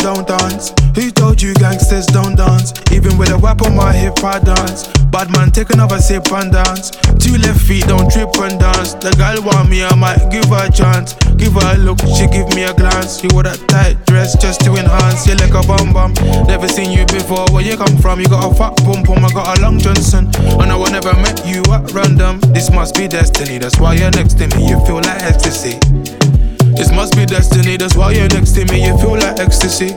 Don't dance? Who told you gangsters don't dance? Even with a whip on my hip, I dance. Bad man, take another sip and dance. Two left feet, don't trip and dance. The girl want me, I might give her a chance. Give her a look, she give me a glance. You wore that tight dress just to enhance. You like a bum bum. Never seen you before. Where you come from? You got a fat pum pum. I got a long Johnson. And I will never met you at random. This must be destiny. That's why you're next to me. You feel like ecstasy. This must be destiny, that's why you're next to me, you feel like ecstasy.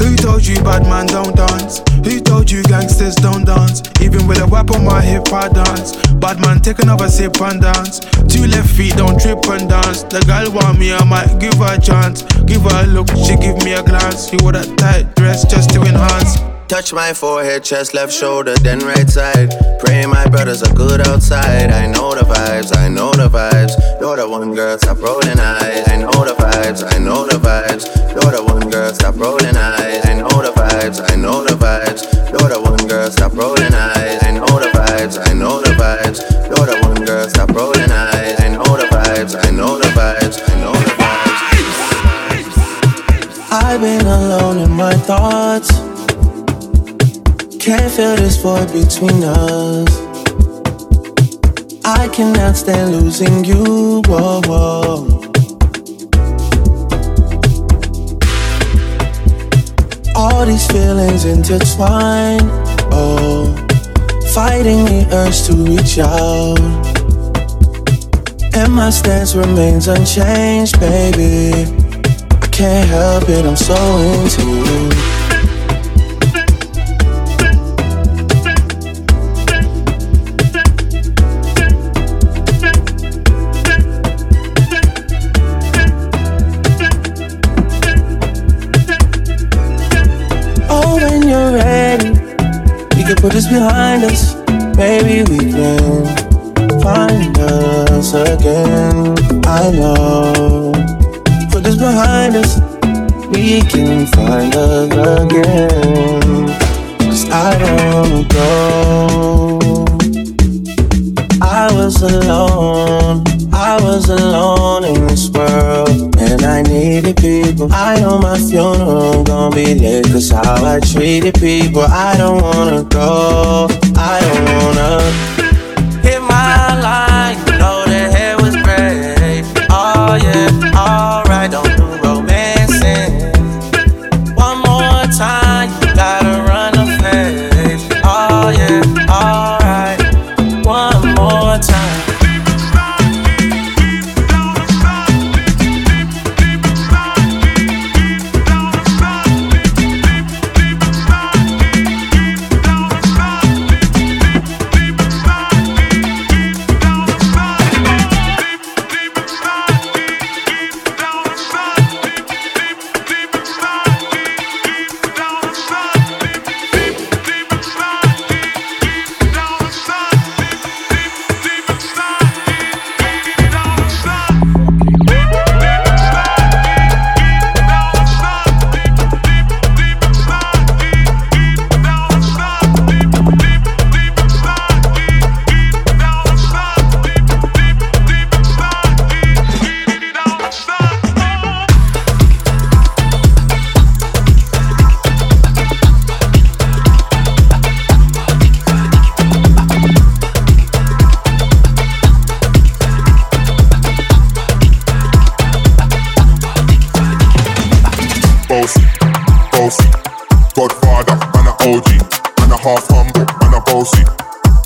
Who told you bad man don't dance? Who told you gangsters don't dance? Even with a whip on my hip, I dance. Bad man, take another sip and dance. Two left feet, don't trip and dance. The girl want me, I might give her a chance. Give her a look, she give me a glance. You wore that tight dress just to enhance. Touch my forehead, chest, left shoulder, then right side. Pray my brothers are good outside. I know the vibes, I know the vibes. You're the one girl, stop rolling eyes. I know the vibes, I know the vibes. You're the one girl, stop rolling eyes. I know the vibes, I know the vibes. You're the one girl, stop rolling eyes. I know the vibes, I know the vibes. You're the one girl, stop rolling eyes. I know the vibes, I know the vibes. I know the vibes. I've been alone in my thoughts. Can't feel this void between us. I cannot stand losing you. Whoa, whoa. All these feelings intertwine. Oh, fighting the urge to reach out. And my stance remains unchanged, baby. I can't help it, I'm so into you. Behind us. Maybe we can find us again. I know. Put this behind us. We can find us again. Cause how I treated people. I don't wanna go. I don't wanna hit my line. You know the hair was gray. Oh yeah, alright, don't physically oh, fit. I'm brown and sweet,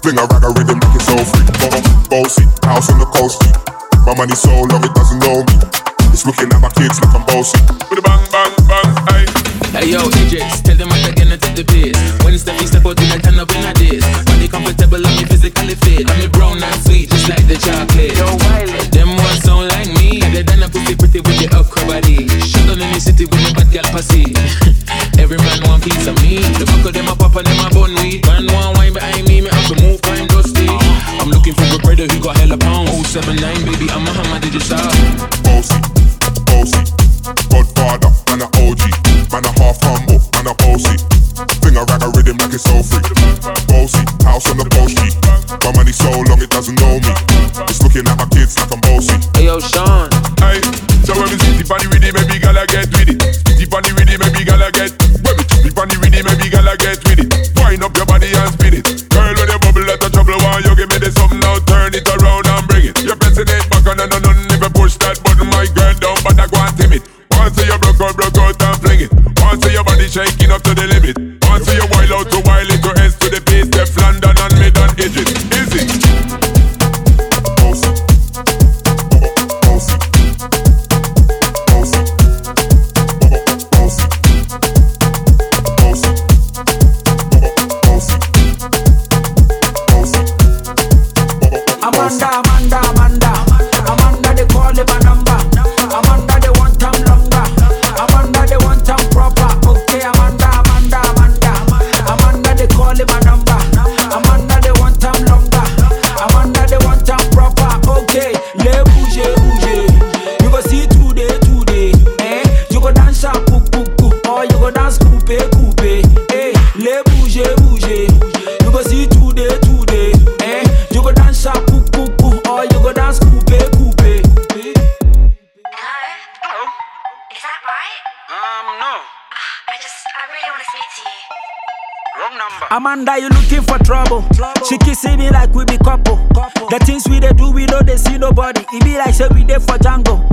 just like it's so free. Bossy, house in the coasty. My money so low, it doesn't know me. Smokin' on my kids, slappin' bossy. With the chocolate. Yo, Wiley. Them ones sound like shaking up Amanda, you looking for trouble? She kissing me like we be couple. The things we they do, we know they see nobody. It be like say we there for Django.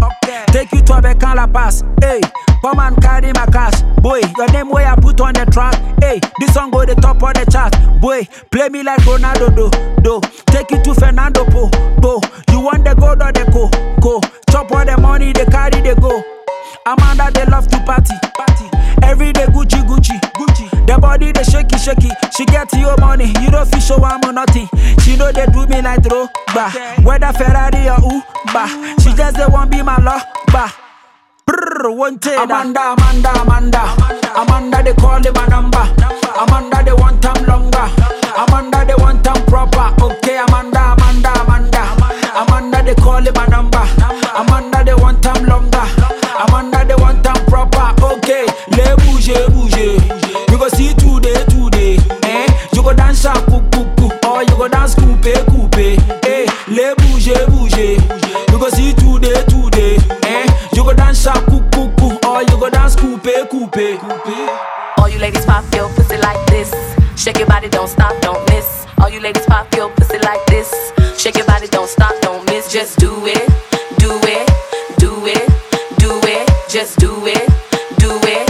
Take you to a La Pass. Hey, come and carry my cash. Boy, your name where I put on the track. Hey, this song go the top of the chart. Boy, play me like Ronaldo do. Do. Take you to Fernando Po. Go. You want the gold or the co? Go. Chop all the money, they carry, they go. Amanda, they love to party. party. Every day Gucci, Gucci, Gucci. The body they shaky, shaky. She get your money, you don't feel show I'm nothing. She know they do me like throw, bah. Whether Ferrari or Uber, she just they want be my love, bah. Brrr, one day Amanda, Amanda, Amanda, Amanda, they call it my number. Amanda, they want time longer. Amanda, they want time proper. All you ladies pop your pussy like this. Shake your body, don't stop, don't miss. All you ladies pop your pussy like this. Shake your body, don't stop, don't miss. Just do it, do it, do it, do it. Just do it, do it,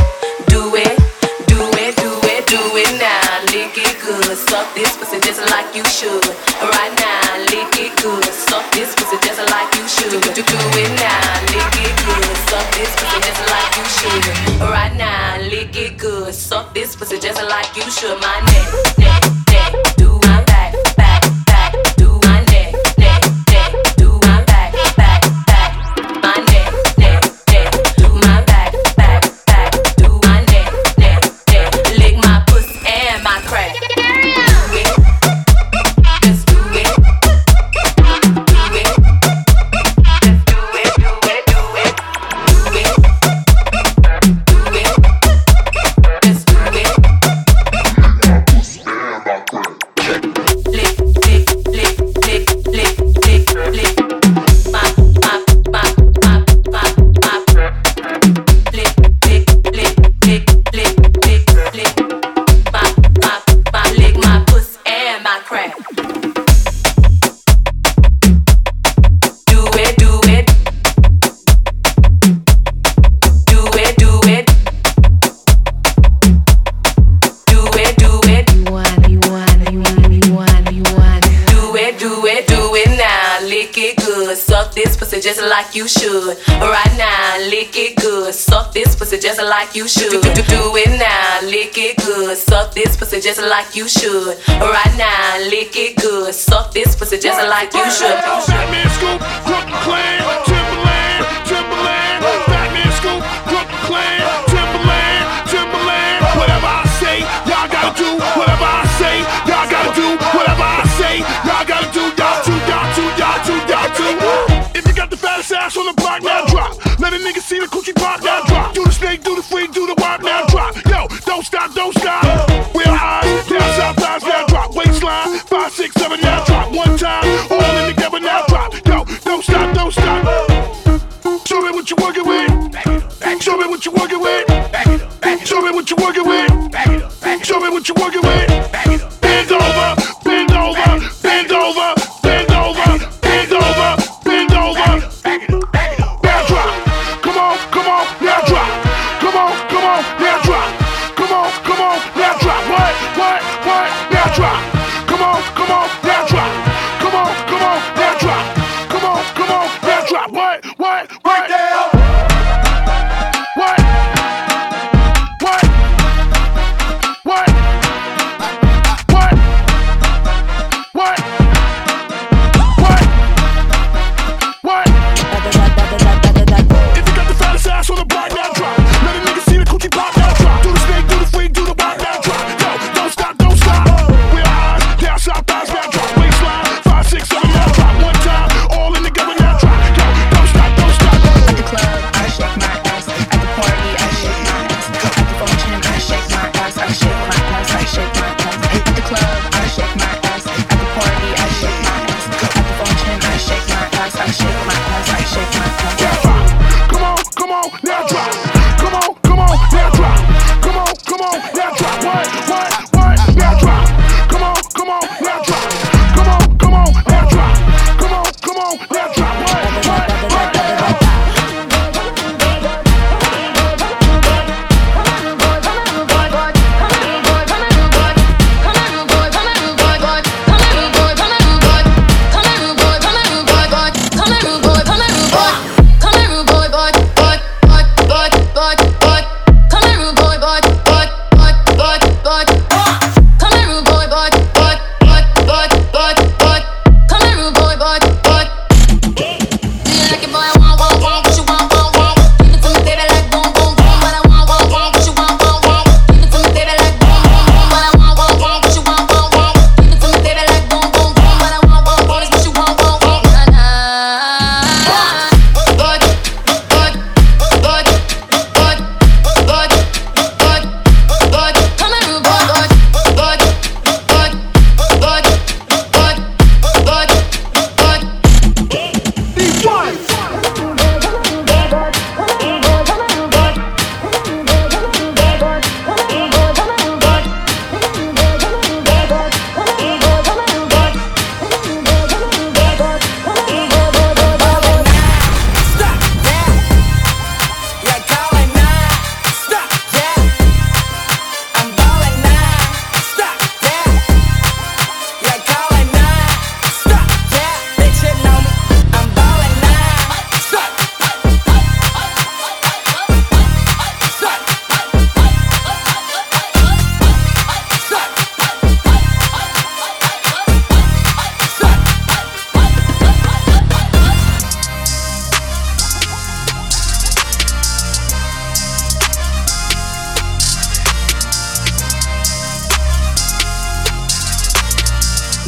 do it, do it, do it, do it now. Lick it good, suck this pussy just like you should. Right now, lick it good, suck this pussy just like you should. Do, it now, lick it good, suck this pussy just like you should. Right now, this pussy just like you should. My neck, like you should. Do, do, do it now, lick it good. Suck this pussy just like you should. Right now, lick it good. Suck this pussy just like you should. Batman scoop, Brooklyn clan, Timbaland, Timbaland. Batman scoop, Brooklyn clan, Timbaland, Timbaland. Whatever I say, y'all gotta do. Whatever I say, y'all gotta do. Whatever I say, y'all gotta do. Y'all two, y'all two, y'all two, y'all two. If you got the fattest ass on the block, now drop. Let a nigga see the coochie pop now drop. Do the snake, do the freak, do the wop now drop. Yo, don't stop, don't stop. We're eyes, down south eyes now drop. Waistline, five, six, seven, nine.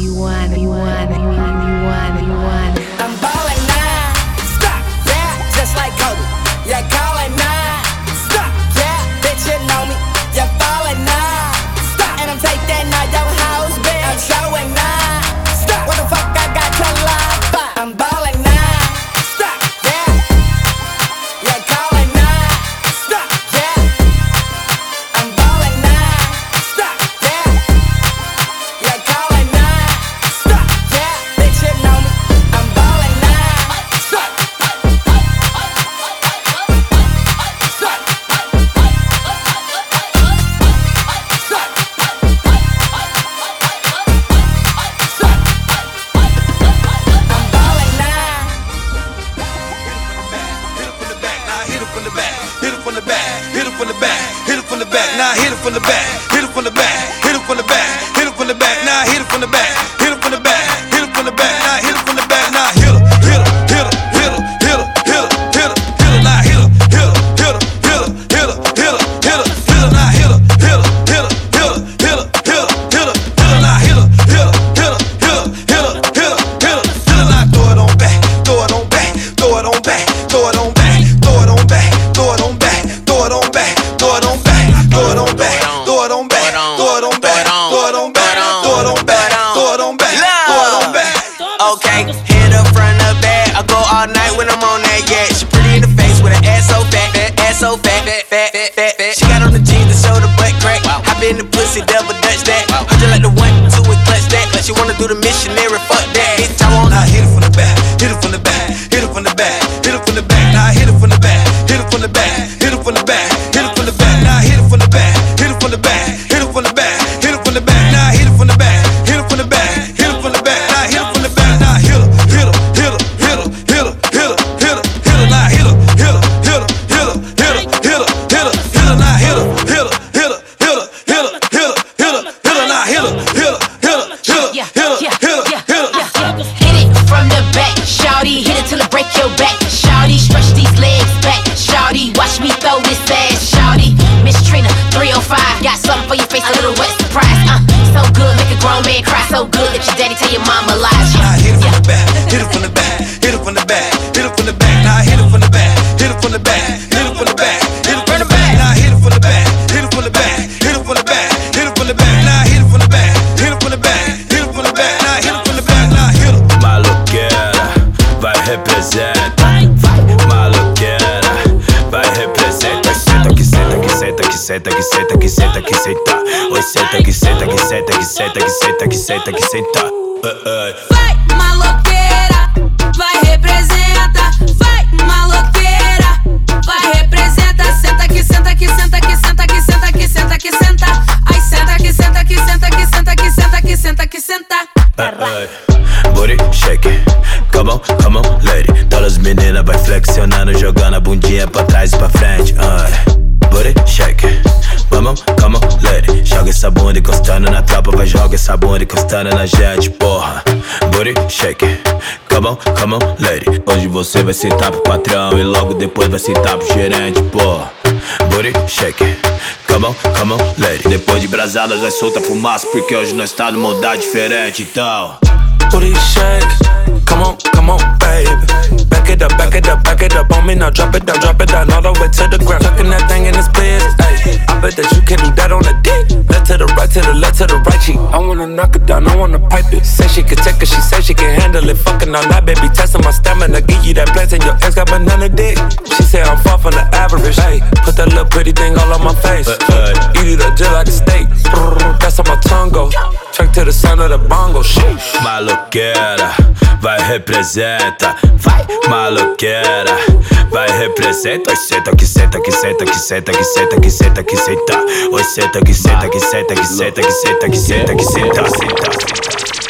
you want, you want, you want, you want, you want. the pussy, devil, touch that. I just like the one, two, and clutch that. She wanna do the missionary, fuck that. Bitch, I want her, hit it from the back, hit it from the back, hit it from the back, hit it from the back. Senta que senta que senta que senta. Oi senta que senta que senta que senta que senta que senta que senta. Eh, eh. Vai, maloqueira, vai representa. Vai, maloqueira, vai representa. Senta que senta que senta que senta que senta que senta que senta. Ai senta que senta que senta que senta que senta que senta que senta. Booty shake, come on, come on, lady. Todas as meninas vai flexionando, jogando a bundinha pra trás e pra frente. Joga essa bunda encostando na tropa, vai joga essa bunda encostando na gente, porra. Booty shake, come on, come on, lady. Hoje você vai sentar pro patrão e logo depois vai sentar pro gerente, porra. Booty shake, come on, come on, lady. Depois de brasadas vai solta fumaça, porque hoje nós tá numa mudar diferente, então. Booty shake. Come on, come on, baby. Back it up, back it up, back it up on me now. Drop it down, drop it down all the way to the ground. Tucking that thing in this place. I bet that you can do that on a dick. Left to the right, to the left, to the right cheek. I wanna knock it down, I wanna pipe it. Say she can take it, she say she can handle it. Fucking on that baby, testing my stamina. Give you that blessing, your ex got banana dick. She say I'm far from the average. Hey, put that little pretty thing all on my face. Eat it up just like a steak. That's how my tongue go. Track to the sound of the bongo. Maloqueira, vai representa, vai maloqueira, vai representa. Oi senta que senta que senta que senta que senta que senta que senta. Oi senta que senta que senta que senta que senta que senta que senta.